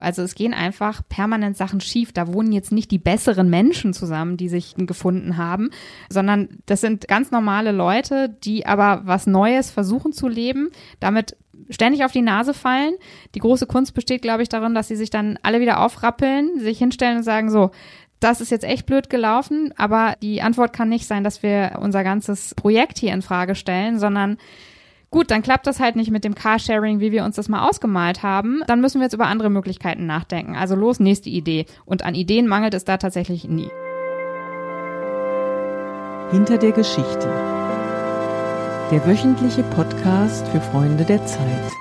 Also es gehen einfach permanent Sachen schief. Da wohnen jetzt nicht die besseren Menschen zusammen, die sich gefunden haben, sondern das sind ganz normale Leute, die aber was Neues versuchen zu leben, damit ständig auf die Nase fallen. Die große Kunst besteht, glaube ich, darin, dass sie sich dann alle wieder aufrappeln, sich hinstellen und sagen so, das ist jetzt echt blöd gelaufen, aber die Antwort kann nicht sein, dass wir unser ganzes Projekt hier in Frage stellen, sondern Gut, dann klappt das halt nicht mit dem Carsharing, wie wir uns das mal ausgemalt haben. Dann müssen wir jetzt über andere Möglichkeiten nachdenken. Also los, nächste Idee. Und an Ideen mangelt es da tatsächlich nie. Hinter der Geschichte. Der wöchentliche Podcast für Freunde der Zeit.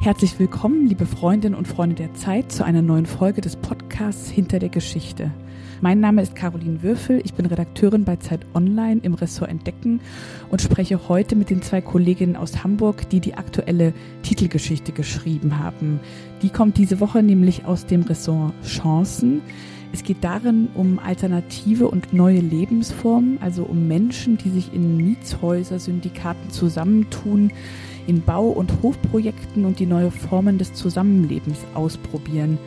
Herzlich willkommen, liebe Freundinnen und Freunde der Zeit, zu einer neuen Folge des Podcasts Hinter der Geschichte. Mein Name ist Caroline Würfel, ich bin Redakteurin bei Zeit Online im Ressort Entdecken und spreche heute mit den zwei Kolleginnen aus Hamburg, die die aktuelle Titelgeschichte geschrieben haben. Die kommt diese Woche nämlich aus dem Ressort Chancen. Es geht darin um alternative und neue Lebensformen, also um Menschen, die sich in Mietshäuser-Syndikaten zusammentun, in Bau- und Hofprojekten und die neue Formen des Zusammenlebens ausprobieren.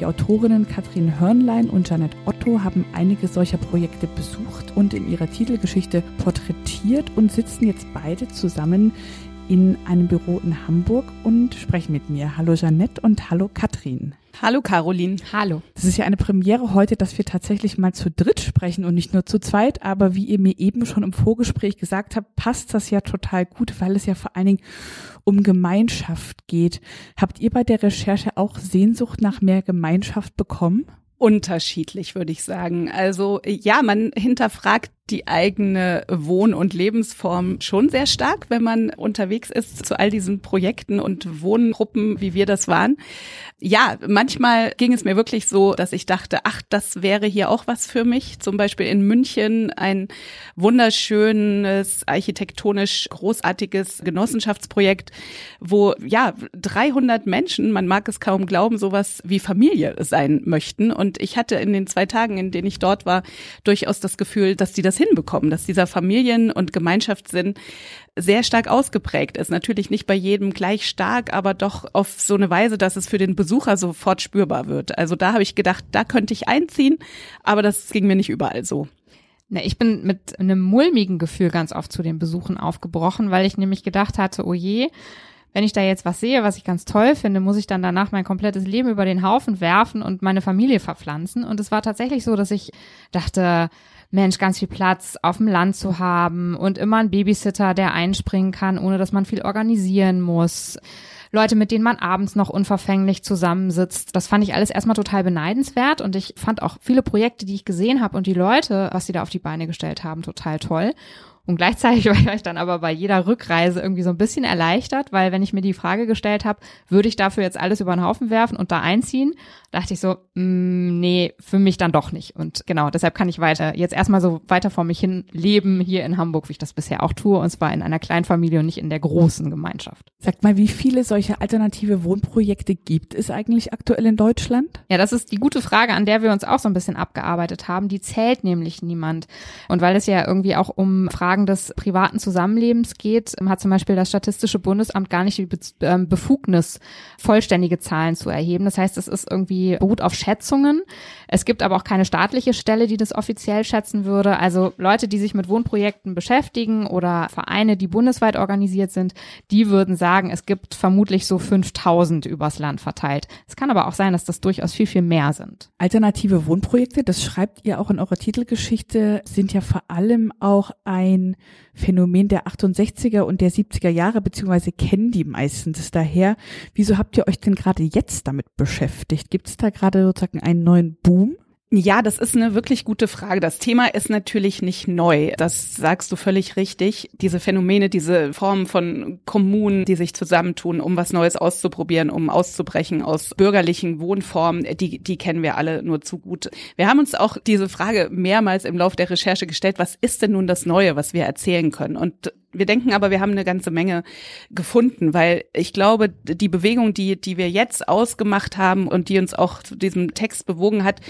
Die Autorinnen Katrin Hörnlein und Janet Otto haben einige solcher Projekte besucht und in ihrer Titelgeschichte porträtiert und sitzen jetzt beide zusammen in einem Büro in Hamburg und sprechen mit mir. Hallo Jeanette und hallo Katrin. Hallo Caroline. Hallo. Das ist ja eine Premiere heute, dass wir tatsächlich mal zu dritt sprechen und nicht nur zu zweit. Aber wie ihr mir eben schon im Vorgespräch gesagt habt, passt das ja total gut, weil es ja vor allen Dingen um Gemeinschaft geht. Habt ihr bei der Recherche auch Sehnsucht nach mehr Gemeinschaft bekommen? Unterschiedlich, würde ich sagen. Also ja, man hinterfragt die eigene Wohn- und Lebensform schon sehr stark, wenn man unterwegs ist zu all diesen Projekten und Wohngruppen, wie wir das waren. Ja, manchmal ging es mir wirklich so, dass ich dachte, ach, das wäre hier auch was für mich. Zum Beispiel in München ein wunderschönes, architektonisch großartiges Genossenschaftsprojekt, wo ja 300 Menschen, man mag es kaum glauben, sowas wie Familie sein möchten. Und ich hatte in den zwei Tagen, in denen ich dort war, durchaus das Gefühl, dass die das hinbekommen, dass dieser Familien- und Gemeinschaftssinn sehr stark ausgeprägt ist. Natürlich nicht bei jedem gleich stark, aber doch auf so eine Weise, dass es für den Besucher sofort spürbar wird. Also da habe ich gedacht, da könnte ich einziehen, aber das ging mir nicht überall so. Na, ich bin mit einem mulmigen Gefühl ganz oft zu den Besuchen aufgebrochen, weil ich nämlich gedacht hatte, oh je, wenn ich da jetzt was sehe, was ich ganz toll finde, muss ich dann danach mein komplettes Leben über den Haufen werfen und meine Familie verpflanzen. Und es war tatsächlich so, dass ich dachte, Mensch, ganz viel Platz auf dem Land zu haben und immer ein Babysitter, der einspringen kann, ohne dass man viel organisieren muss. Leute, mit denen man abends noch unverfänglich zusammensitzt. Das fand ich alles erstmal total beneidenswert und ich fand auch viele Projekte, die ich gesehen habe und die Leute, was sie da auf die Beine gestellt haben, total toll. Und gleichzeitig war ich dann aber bei jeder Rückreise irgendwie so ein bisschen erleichtert, weil wenn ich mir die Frage gestellt habe, würde ich dafür jetzt alles über den Haufen werfen und da einziehen, dachte ich so, mh, mm, nee, für mich dann doch nicht. Und genau, deshalb kann ich weiter, jetzt erstmal so weiter vor mich hin leben hier in Hamburg, wie ich das bisher auch tue, und zwar in einer Kleinfamilie und nicht in der großen Gemeinschaft. Sagt mal, wie viele solche alternative Wohnprojekte gibt es eigentlich aktuell in Deutschland? Ja, das ist die gute Frage, an der wir uns auch so ein bisschen abgearbeitet haben. Die zählt nämlich niemand. Und weil es ja irgendwie auch um Fragen des privaten Zusammenlebens geht, hat zum Beispiel das Statistische Bundesamt gar nicht die ähm, Befugnis, vollständige Zahlen zu erheben. Das heißt, es ist irgendwie beruht auf Schätzungen. Es gibt aber auch keine staatliche Stelle, die das offiziell schätzen würde. Also Leute, die sich mit Wohnprojekten beschäftigen oder Vereine, die bundesweit organisiert sind, die würden sagen, es gibt vermutlich so 5000 übers Land verteilt. Es kann aber auch sein, dass das durchaus viel, viel mehr sind. Alternative Wohnprojekte, das schreibt ihr auch in eurer Titelgeschichte, sind ja vor allem auch ein Phänomen der 68er und der 70er Jahre, beziehungsweise kennen die meistens daher. Wieso habt ihr euch denn gerade jetzt damit beschäftigt? Gibt es da gerade sozusagen einen neuen Boom? Ja, das ist eine wirklich gute Frage. Das Thema ist natürlich nicht neu. Das sagst du völlig richtig. Diese Phänomene, diese Formen von Kommunen, die sich zusammentun, um was Neues auszuprobieren, um auszubrechen aus bürgerlichen Wohnformen, die, die kennen wir alle nur zu gut. Wir haben uns auch diese Frage mehrmals im Laufe der Recherche gestellt, was ist denn nun das Neue, was wir erzählen können? Und Wir denken aber, wir haben eine ganze Menge gefunden, weil ich glaube, die Bewegung, die, die wir jetzt ausgemacht haben und die uns auch zu diesem Text bewogen hat,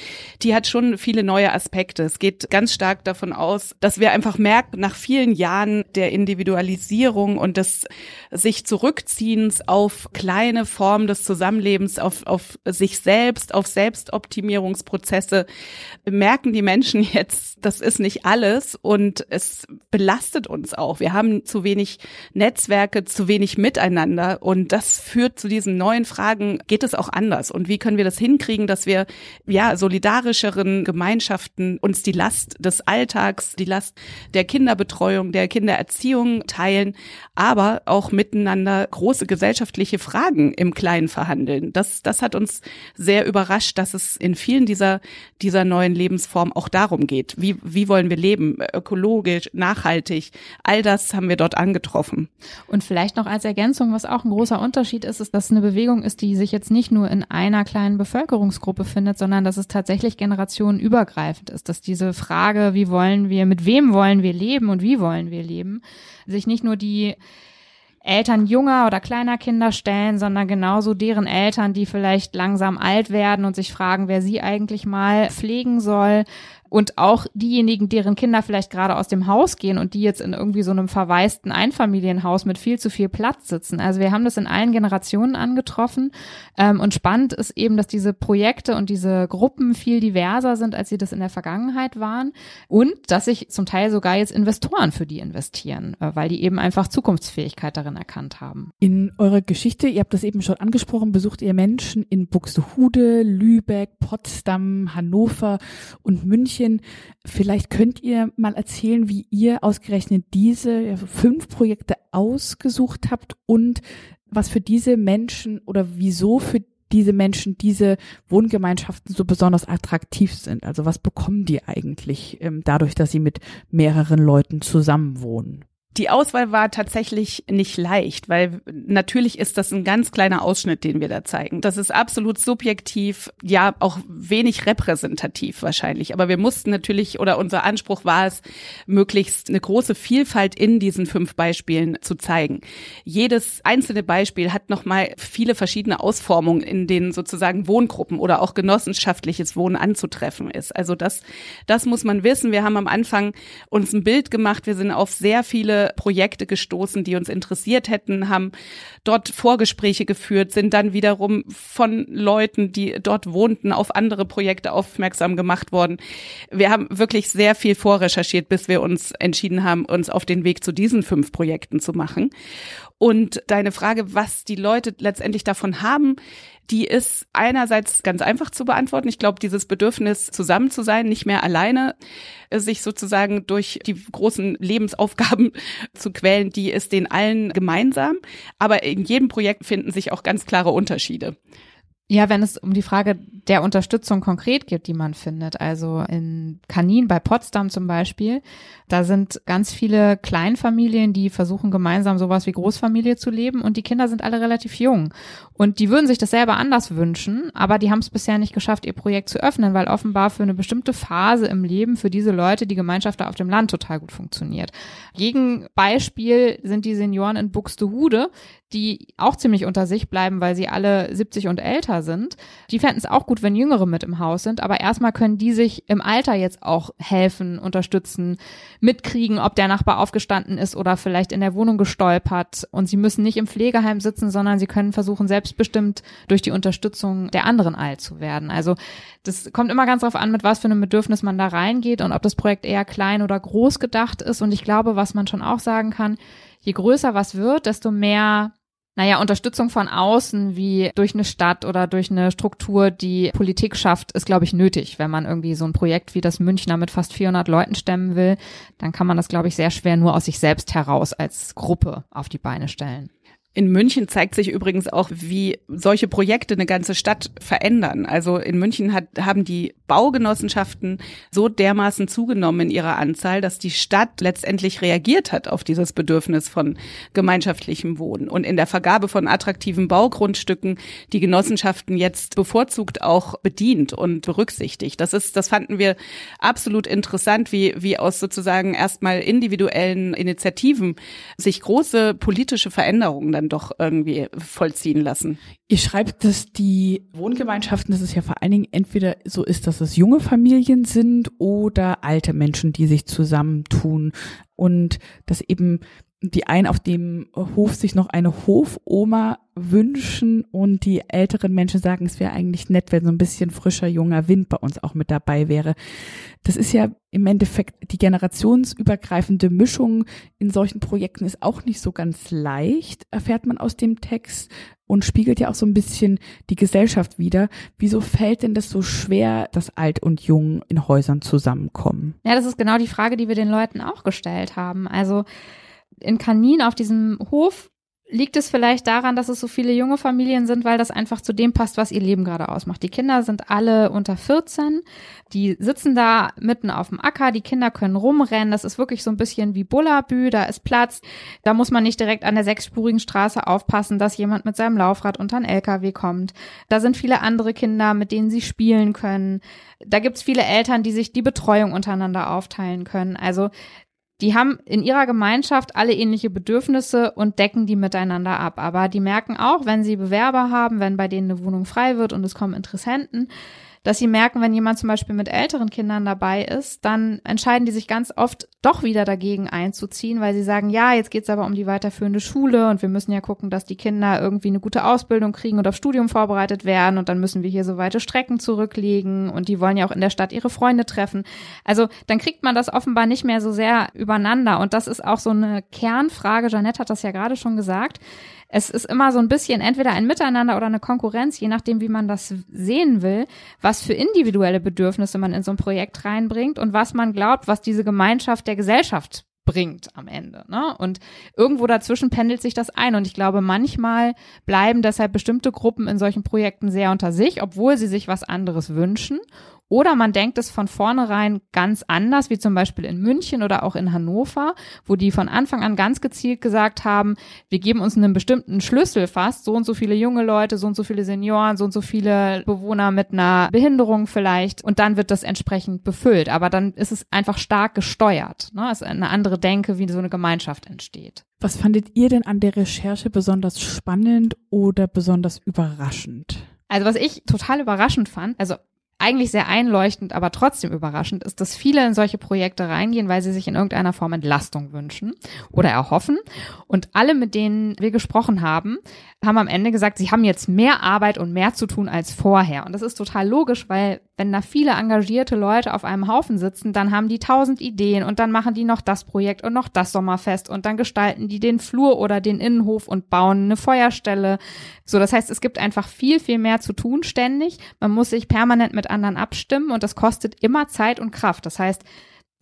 die hat schon viele neue Aspekte. Es geht ganz stark davon aus, dass wir einfach merken, nach vielen Jahren der Individualisierung und des sich Zurückziehens auf kleine Formen des Zusammenlebens, auf, auf sich selbst, auf Selbstoptimierungsprozesse, merken die Menschen jetzt, das ist nicht alles und es belastet uns auch. Wir haben zu wenig Netzwerke, zu wenig Miteinander und das führt zu diesen neuen Fragen, geht es auch anders und wie können wir das hinkriegen, dass wir ja solidarischeren Gemeinschaften uns die Last des Alltags, die Last der Kinderbetreuung, der Kindererziehung teilen, aber auch miteinander große gesellschaftliche Fragen im Kleinen verhandeln. Das, das hat uns sehr überrascht, dass es in vielen dieser, dieser neuen Lebensformen auch darum geht. Wie, wie wollen wir leben? Ökologisch, nachhaltig. All das haben wir dort angetroffen. Und vielleicht noch als Ergänzung, was auch ein großer Unterschied ist, ist, dass es eine Bewegung ist, die sich jetzt nicht nur in einer kleinen Bevölkerungsgruppe findet, sondern dass es tatsächlich generationenübergreifend ist, dass diese Frage, wie wollen wir, mit wem wollen wir leben und wie wollen wir leben, sich nicht nur die Eltern junger oder kleiner Kinder stellen, sondern genauso deren Eltern, die vielleicht langsam alt werden und sich fragen, wer sie eigentlich mal pflegen soll, und auch diejenigen, deren Kinder vielleicht gerade aus dem Haus gehen und die jetzt in irgendwie so einem verwaisten Einfamilienhaus mit viel zu viel Platz sitzen. Also wir haben das in allen Generationen angetroffen. Ähm, und spannend ist eben, dass diese Projekte und diese Gruppen viel diverser sind, als sie das in der Vergangenheit waren. Und dass sich zum Teil sogar jetzt Investoren für die investieren, äh, weil die eben einfach Zukunftsfähigkeit darin erkannt haben. In eurer Geschichte, ihr habt das eben schon angesprochen, besucht ihr Menschen in Buxtehude, Lübeck, Potsdam, Hannover und München München. Vielleicht könnt ihr mal erzählen, wie ihr ausgerechnet diese fünf Projekte ausgesucht habt und was für diese Menschen oder wieso für diese Menschen, diese Wohngemeinschaften so besonders attraktiv sind. Also was bekommen die eigentlich ähm, dadurch, dass sie mit mehreren Leuten zusammenwohnen? Die Auswahl war tatsächlich nicht leicht, weil natürlich ist das ein ganz kleiner Ausschnitt, den wir da zeigen. Das ist absolut subjektiv, ja auch wenig repräsentativ wahrscheinlich. Aber wir mussten natürlich, oder unser Anspruch war es, möglichst eine große Vielfalt in diesen fünf Beispielen zu zeigen. Jedes einzelne Beispiel hat nochmal viele verschiedene Ausformungen, in denen sozusagen Wohngruppen oder auch genossenschaftliches Wohnen anzutreffen ist. Also das, das muss man wissen. Wir haben am Anfang uns ein Bild gemacht. Wir sind auf sehr viele Projekte gestoßen, die uns interessiert hätten, haben dort Vorgespräche geführt, sind dann wiederum von Leuten, die dort wohnten, auf andere Projekte aufmerksam gemacht worden. Wir haben wirklich sehr viel vorrecherchiert, bis wir uns entschieden haben, uns auf den Weg zu diesen fünf Projekten zu machen. Und deine Frage, was die Leute letztendlich davon haben, die ist einerseits ganz einfach zu beantworten. Ich glaube, dieses Bedürfnis, zusammen zu sein, nicht mehr alleine, sich sozusagen durch die großen Lebensaufgaben zu quälen, die ist den allen gemeinsam. Aber in jedem Projekt finden sich auch ganz klare Unterschiede. Ja, wenn es um die Frage der Unterstützung konkret geht, die man findet, also in Kanin bei Potsdam zum Beispiel, da sind ganz viele Kleinfamilien, die versuchen gemeinsam sowas wie Großfamilie zu leben und die Kinder sind alle relativ jung. Und die würden sich das selber anders wünschen, aber die haben es bisher nicht geschafft, ihr Projekt zu öffnen, weil offenbar für eine bestimmte Phase im Leben für diese Leute die Gemeinschaft da auf dem Land total gut funktioniert. Gegenbeispiel sind die Senioren in Buxtehude, die auch ziemlich unter sich bleiben, weil sie alle 70 und älter sind. Die fänden es auch gut, wenn Jüngere mit im Haus sind, aber erstmal können die sich im Alter jetzt auch helfen, unterstützen, mitkriegen, ob der Nachbar aufgestanden ist oder vielleicht in der Wohnung gestolpert. Und sie müssen nicht im Pflegeheim sitzen, sondern sie können versuchen, selbstbestimmt durch die Unterstützung der anderen alt zu werden. Also das kommt immer ganz darauf an, mit was für einem Bedürfnis man da reingeht und ob das Projekt eher klein oder groß gedacht ist. Und ich glaube, was man schon auch sagen kann, je größer was wird, desto mehr naja, Unterstützung von außen wie durch eine Stadt oder durch eine Struktur, die Politik schafft, ist, glaube ich, nötig. Wenn man irgendwie so ein Projekt wie das Münchner mit fast 400 Leuten stemmen will, dann kann man das, glaube ich, sehr schwer nur aus sich selbst heraus als Gruppe auf die Beine stellen. In München zeigt sich übrigens auch, wie solche Projekte eine ganze Stadt verändern. Also in München hat, haben die Baugenossenschaften so dermaßen zugenommen in ihrer Anzahl, dass die Stadt letztendlich reagiert hat auf dieses Bedürfnis von gemeinschaftlichem Wohnen und in der Vergabe von attraktiven Baugrundstücken die Genossenschaften jetzt bevorzugt auch bedient und berücksichtigt. Das ist, das fanden wir absolut interessant, wie, wie aus sozusagen erstmal individuellen Initiativen sich große politische Veränderungen dann doch irgendwie vollziehen lassen. Ihr schreibt, dass die Wohngemeinschaften, dass es ja vor allen Dingen entweder so ist, dass es junge Familien sind oder alte Menschen, die sich zusammentun und dass eben die einen auf dem Hof sich noch eine Hofoma wünschen und die älteren Menschen sagen, es wäre eigentlich nett, wenn so ein bisschen frischer junger Wind bei uns auch mit dabei wäre. Das ist ja im Endeffekt die generationsübergreifende Mischung in solchen Projekten ist auch nicht so ganz leicht, erfährt man aus dem Text und spiegelt ja auch so ein bisschen die Gesellschaft wider. Wieso fällt denn das so schwer, dass alt und jung in Häusern zusammenkommen? Ja, das ist genau die Frage, die wir den Leuten auch gestellt haben. Also in Kanin auf diesem Hof liegt es vielleicht daran, dass es so viele junge Familien sind, weil das einfach zu dem passt, was ihr Leben gerade ausmacht. Die Kinder sind alle unter 14, die sitzen da mitten auf dem Acker, die Kinder können rumrennen, das ist wirklich so ein bisschen wie Bullabü, da ist Platz, da muss man nicht direkt an der sechsspurigen Straße aufpassen, dass jemand mit seinem Laufrad unter einen LKW kommt. Da sind viele andere Kinder, mit denen sie spielen können. Da gibt's viele Eltern, die sich die Betreuung untereinander aufteilen können. Also die haben in ihrer Gemeinschaft alle ähnliche Bedürfnisse und decken die miteinander ab. Aber die merken auch, wenn sie Bewerber haben, wenn bei denen eine Wohnung frei wird und es kommen Interessenten, dass sie merken, wenn jemand zum Beispiel mit älteren Kindern dabei ist, dann entscheiden die sich ganz oft doch wieder dagegen einzuziehen, weil sie sagen, ja, jetzt geht's aber um die weiterführende Schule und wir müssen ja gucken, dass die Kinder irgendwie eine gute Ausbildung kriegen und auf Studium vorbereitet werden und dann müssen wir hier so weite Strecken zurücklegen und die wollen ja auch in der Stadt ihre Freunde treffen. Also dann kriegt man das offenbar nicht mehr so sehr übereinander und das ist auch so eine Kernfrage. Janette hat das ja gerade schon gesagt es ist immer so ein bisschen entweder ein Miteinander oder eine Konkurrenz, je nachdem, wie man das sehen will, was für individuelle Bedürfnisse man in so ein Projekt reinbringt und was man glaubt, was diese Gemeinschaft der Gesellschaft bringt am Ende. Ne? Und irgendwo dazwischen pendelt sich das ein. Und ich glaube, manchmal bleiben deshalb bestimmte Gruppen in solchen Projekten sehr unter sich, obwohl sie sich was anderes wünschen. Oder man denkt es von vornherein ganz anders, wie zum Beispiel in München oder auch in Hannover, wo die von Anfang an ganz gezielt gesagt haben, wir geben uns einen bestimmten Schlüssel fast, so und so viele junge Leute, so und so viele Senioren, so und so viele Bewohner mit einer Behinderung vielleicht und dann wird das entsprechend befüllt. Aber dann ist es einfach stark gesteuert. Ne? Es ist eine andere Denke, wie so eine Gemeinschaft entsteht. Was fandet ihr denn an der Recherche besonders spannend oder besonders überraschend? Also was ich total überraschend fand, also eigentlich sehr einleuchtend, aber trotzdem überraschend ist, dass viele in solche Projekte reingehen, weil sie sich in irgendeiner Form Entlastung wünschen oder erhoffen. Und alle, mit denen wir gesprochen haben, haben am Ende gesagt, sie haben jetzt mehr Arbeit und mehr zu tun als vorher. Und das ist total logisch, weil wenn da viele engagierte Leute auf einem Haufen sitzen, dann haben die tausend Ideen und dann machen die noch das Projekt und noch das Sommerfest und dann gestalten die den Flur oder den Innenhof und bauen eine Feuerstelle. So, das heißt, es gibt einfach viel, viel mehr zu tun ständig. Man muss sich permanent mit anderen abstimmen und das kostet immer Zeit und Kraft. Das heißt,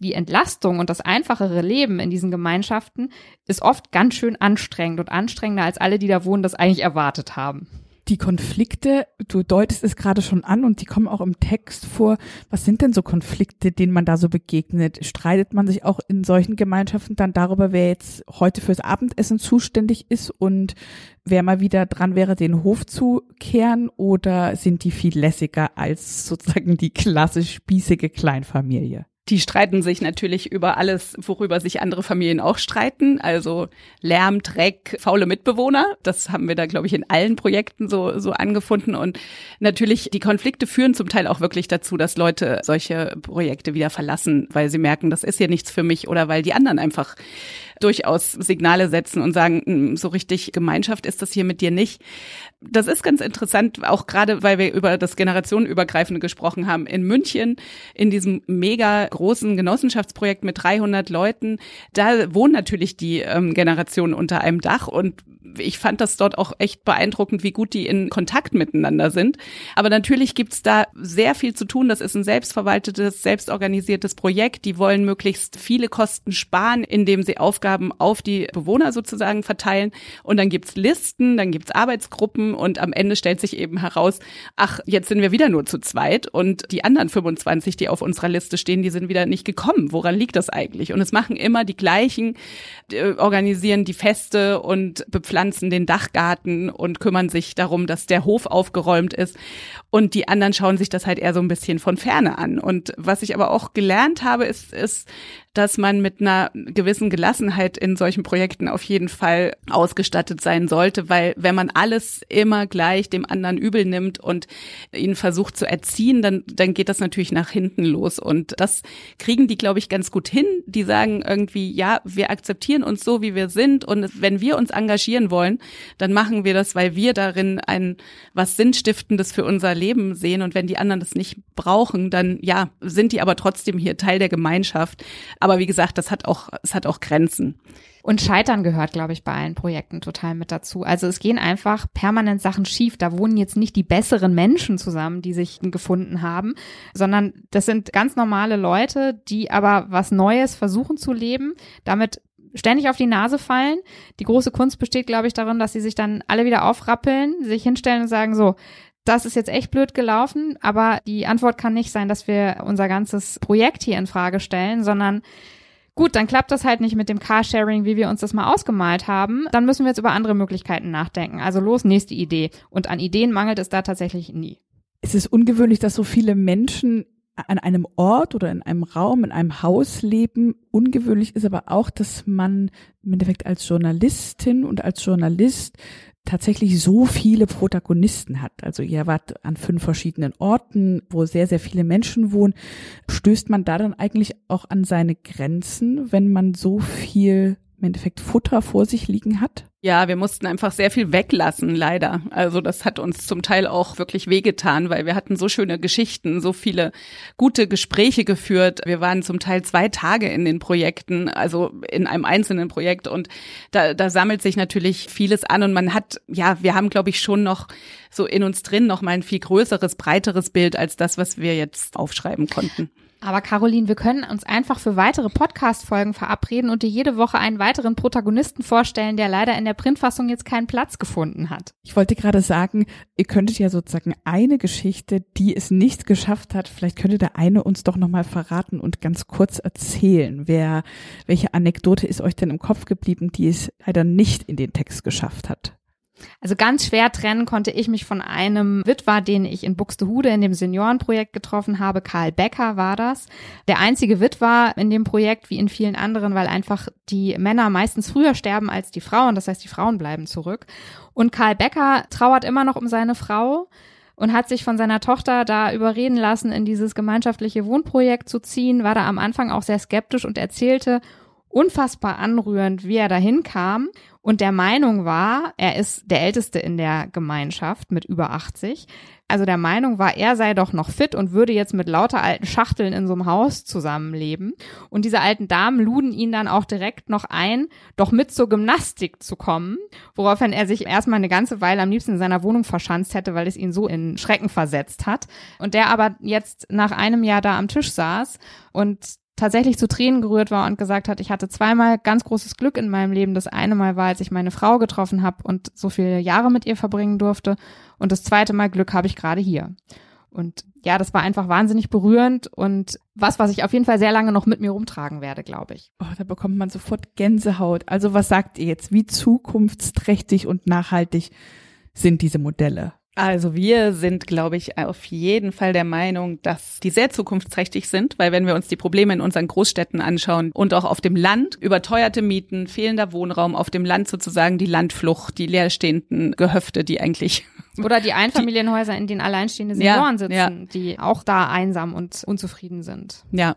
die Entlastung und das einfachere Leben in diesen Gemeinschaften ist oft ganz schön anstrengend und anstrengender, als alle, die da wohnen, das eigentlich erwartet haben. Die Konflikte, du deutest es gerade schon an und die kommen auch im Text vor. Was sind denn so Konflikte, denen man da so begegnet? Streitet man sich auch in solchen Gemeinschaften dann darüber, wer jetzt heute fürs Abendessen zuständig ist und wer mal wieder dran wäre, den Hof zu kehren? Oder sind die viel lässiger als sozusagen die klassisch spießige Kleinfamilie? Die streiten sich natürlich über alles, worüber sich andere Familien auch streiten. Also Lärm, Dreck, faule Mitbewohner. Das haben wir da, glaube ich, in allen Projekten so, so angefunden. Und natürlich, die Konflikte führen zum Teil auch wirklich dazu, dass Leute solche Projekte wieder verlassen, weil sie merken, das ist hier nichts für mich oder weil die anderen einfach durchaus Signale setzen und sagen, hm, so richtig Gemeinschaft ist das hier mit dir nicht. Das ist ganz interessant, auch gerade weil wir über das Generationenübergreifende gesprochen haben. In München, in diesem mega großen Genossenschaftsprojekt mit 300 Leuten, da wohnen natürlich die ähm, Generationen unter einem Dach und ich fand das dort auch echt beeindruckend, wie gut die in Kontakt miteinander sind. Aber natürlich gibt's da sehr viel zu tun. Das ist ein selbstverwaltetes, selbstorganisiertes Projekt. Die wollen möglichst viele Kosten sparen, indem sie Aufgaben auf die Bewohner sozusagen verteilen. Und dann gibt's Listen, dann gibt's Arbeitsgruppen und am Ende stellt sich eben heraus, ach, jetzt sind wir wieder nur zu zweit und die anderen 25, die auf unserer Liste stehen, die sind wieder nicht gekommen. Woran liegt das eigentlich? Und es machen immer die gleichen, äh, organisieren die Feste und bepflanzen den Dachgarten und kümmern sich darum, dass der Hof aufgeräumt ist. Und die anderen schauen sich das halt eher so ein bisschen von ferne an. Und was ich aber auch gelernt habe, ist, ist, dass man mit einer gewissen Gelassenheit in solchen Projekten auf jeden Fall ausgestattet sein sollte, weil wenn man alles immer gleich dem anderen übel nimmt und ihn versucht zu erziehen, dann, dann geht das natürlich nach hinten los. Und das kriegen die, glaube ich, ganz gut hin. Die sagen irgendwie, ja, wir akzeptieren uns so, wie wir sind. Und wenn wir uns engagieren wollen, dann machen wir das, weil wir darin ein was Sinnstiftendes für unser Leben sehen. Und wenn die anderen das nicht brauchen, dann ja, sind die aber trotzdem hier Teil der Gemeinschaft. Aber wie gesagt, das hat auch, es hat auch Grenzen. Und Scheitern gehört, glaube ich, bei allen Projekten total mit dazu. Also es gehen einfach permanent Sachen schief. Da wohnen jetzt nicht die besseren Menschen zusammen, die sich gefunden haben, sondern das sind ganz normale Leute, die aber was Neues versuchen zu leben, damit ständig auf die Nase fallen. Die große Kunst besteht, glaube ich, darin, dass sie sich dann alle wieder aufrappeln, sich hinstellen und sagen so, das ist jetzt echt blöd gelaufen, aber die Antwort kann nicht sein, dass wir unser ganzes Projekt hier in Frage stellen, sondern gut, dann klappt das halt nicht mit dem Carsharing, wie wir uns das mal ausgemalt haben. Dann müssen wir jetzt über andere Möglichkeiten nachdenken. Also los, nächste Idee. Und an Ideen mangelt es da tatsächlich nie. Es ist ungewöhnlich, dass so viele Menschen an einem Ort oder in einem Raum, in einem Haus leben. Ungewöhnlich ist aber auch, dass man im Endeffekt als Journalistin und als Journalist tatsächlich so viele Protagonisten hat. Also ihr wart an fünf verschiedenen Orten, wo sehr, sehr viele Menschen wohnen. Stößt man da dann eigentlich auch an seine Grenzen, wenn man so viel im Endeffekt Futter vor sich liegen hat? Ja, wir mussten einfach sehr viel weglassen, leider. Also das hat uns zum Teil auch wirklich wehgetan, weil wir hatten so schöne Geschichten, so viele gute Gespräche geführt. Wir waren zum Teil zwei Tage in den Projekten, also in einem einzelnen Projekt und da, da sammelt sich natürlich vieles an und man hat, ja, wir haben, glaube ich, schon noch so in uns drin noch mal ein viel größeres, breiteres Bild als das, was wir jetzt aufschreiben konnten. Aber Caroline, wir können uns einfach für weitere Podcast-Folgen verabreden und dir jede Woche einen weiteren Protagonisten vorstellen, der leider in der Printfassung jetzt keinen Platz gefunden hat. Ich wollte gerade sagen, ihr könntet ja sozusagen eine Geschichte, die es nicht geschafft hat, vielleicht könnte der eine uns doch nochmal verraten und ganz kurz erzählen. Wer, welche Anekdote ist euch denn im Kopf geblieben, die es leider nicht in den Text geschafft hat? Also ganz schwer trennen konnte ich mich von einem Witwer, den ich in Buxtehude in dem Seniorenprojekt getroffen habe. Karl Becker war das. Der einzige Witwer in dem Projekt, wie in vielen anderen, weil einfach die Männer meistens früher sterben als die Frauen. Das heißt, die Frauen bleiben zurück. Und Karl Becker trauert immer noch um seine Frau und hat sich von seiner Tochter da überreden lassen, in dieses gemeinschaftliche Wohnprojekt zu ziehen, war da am Anfang auch sehr skeptisch und erzählte unfassbar anrührend, wie er dahin kam und der Meinung war, er ist der Älteste in der Gemeinschaft mit über 80. Also der Meinung war, er sei doch noch fit und würde jetzt mit lauter alten Schachteln in so einem Haus zusammenleben. Und diese alten Damen luden ihn dann auch direkt noch ein, doch mit zur Gymnastik zu kommen, woraufhin er sich erstmal eine ganze Weile am liebsten in seiner Wohnung verschanzt hätte, weil es ihn so in Schrecken versetzt hat. Und der aber jetzt nach einem Jahr da am Tisch saß und tatsächlich zu Tränen gerührt war und gesagt hat, ich hatte zweimal ganz großes Glück in meinem Leben. Das eine Mal war, als ich meine Frau getroffen habe und so viele Jahre mit ihr verbringen durfte. Und das zweite Mal Glück habe ich gerade hier. Und ja, das war einfach wahnsinnig berührend und was, was ich auf jeden Fall sehr lange noch mit mir rumtragen werde, glaube ich. Oh, da bekommt man sofort Gänsehaut. Also was sagt ihr jetzt? Wie zukunftsträchtig und nachhaltig sind diese Modelle? Also wir sind, glaube ich, auf jeden Fall der Meinung, dass die sehr zukunftsträchtig sind, weil wenn wir uns die Probleme in unseren Großstädten anschauen und auch auf dem Land, überteuerte Mieten, fehlender Wohnraum, auf dem Land sozusagen die Landflucht, die leerstehenden Gehöfte, die eigentlich oder die Einfamilienhäuser, in denen alleinstehende Senioren ja, sitzen, ja. die auch da einsam und unzufrieden sind. Ja.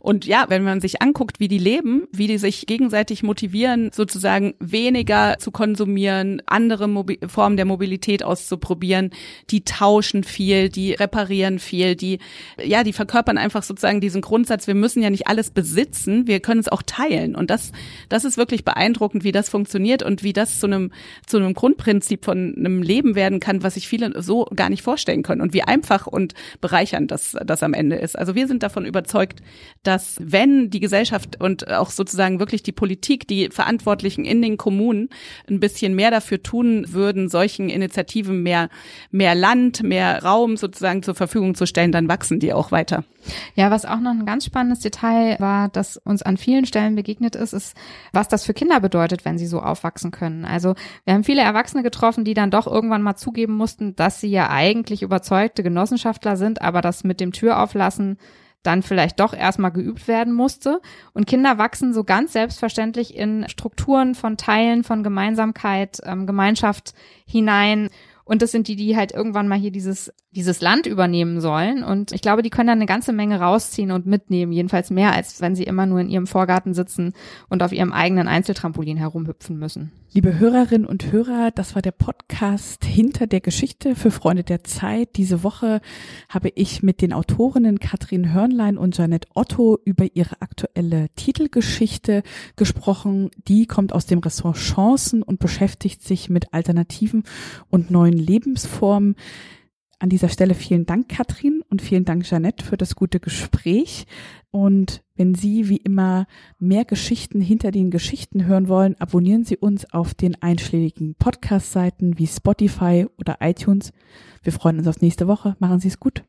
Und ja, wenn man sich anguckt, wie die leben, wie die sich gegenseitig motivieren, sozusagen weniger zu konsumieren, andere Mobi Formen der Mobilität auszuprobieren, die tauschen viel, die reparieren viel, die, ja, die verkörpern einfach sozusagen diesen Grundsatz, wir müssen ja nicht alles besitzen, wir können es auch teilen. Und das, das ist wirklich beeindruckend, wie das funktioniert und wie das zu einem, zu einem Grundprinzip von einem Leben werden kann, was sich viele so gar nicht vorstellen können und wie einfach und bereichernd das, das am Ende ist. Also wir sind davon überzeugt, dass wenn die Gesellschaft und auch sozusagen wirklich die Politik, die Verantwortlichen in den Kommunen ein bisschen mehr dafür tun würden, solchen Initiativen mehr, mehr Land, mehr Raum sozusagen zur Verfügung zu stellen, dann wachsen die auch weiter. Ja, was auch noch ein ganz spannendes Detail war, das uns an vielen Stellen begegnet ist, ist, was das für Kinder bedeutet, wenn sie so aufwachsen können. Also wir haben viele Erwachsene getroffen, die dann doch irgendwann mal zugeben mussten, dass sie ja eigentlich überzeugte Genossenschaftler sind, aber das mit dem Türauflassen dann vielleicht doch erstmal geübt werden musste. Und Kinder wachsen so ganz selbstverständlich in Strukturen von Teilen, von Gemeinsamkeit, ähm, Gemeinschaft hinein. Und das sind die, die halt irgendwann mal hier dieses, dieses Land übernehmen sollen. Und ich glaube, die können da eine ganze Menge rausziehen und mitnehmen. Jedenfalls mehr, als wenn sie immer nur in ihrem Vorgarten sitzen und auf ihrem eigenen Einzeltrampolin herumhüpfen müssen. Liebe Hörerinnen und Hörer, das war der Podcast Hinter der Geschichte für Freunde der Zeit. Diese Woche habe ich mit den Autorinnen Katrin Hörnlein und Janette Otto über ihre aktuelle Titelgeschichte gesprochen. Die kommt aus dem Ressort Chancen und beschäftigt sich mit alternativen und neuen Lebensformen. An dieser Stelle vielen Dank, Katrin, und vielen Dank, Jeanette, für das gute Gespräch. Und wenn Sie wie immer mehr Geschichten hinter den Geschichten hören wollen, abonnieren Sie uns auf den einschlägigen Podcast-Seiten wie Spotify oder iTunes. Wir freuen uns auf nächste Woche. Machen Sie es gut.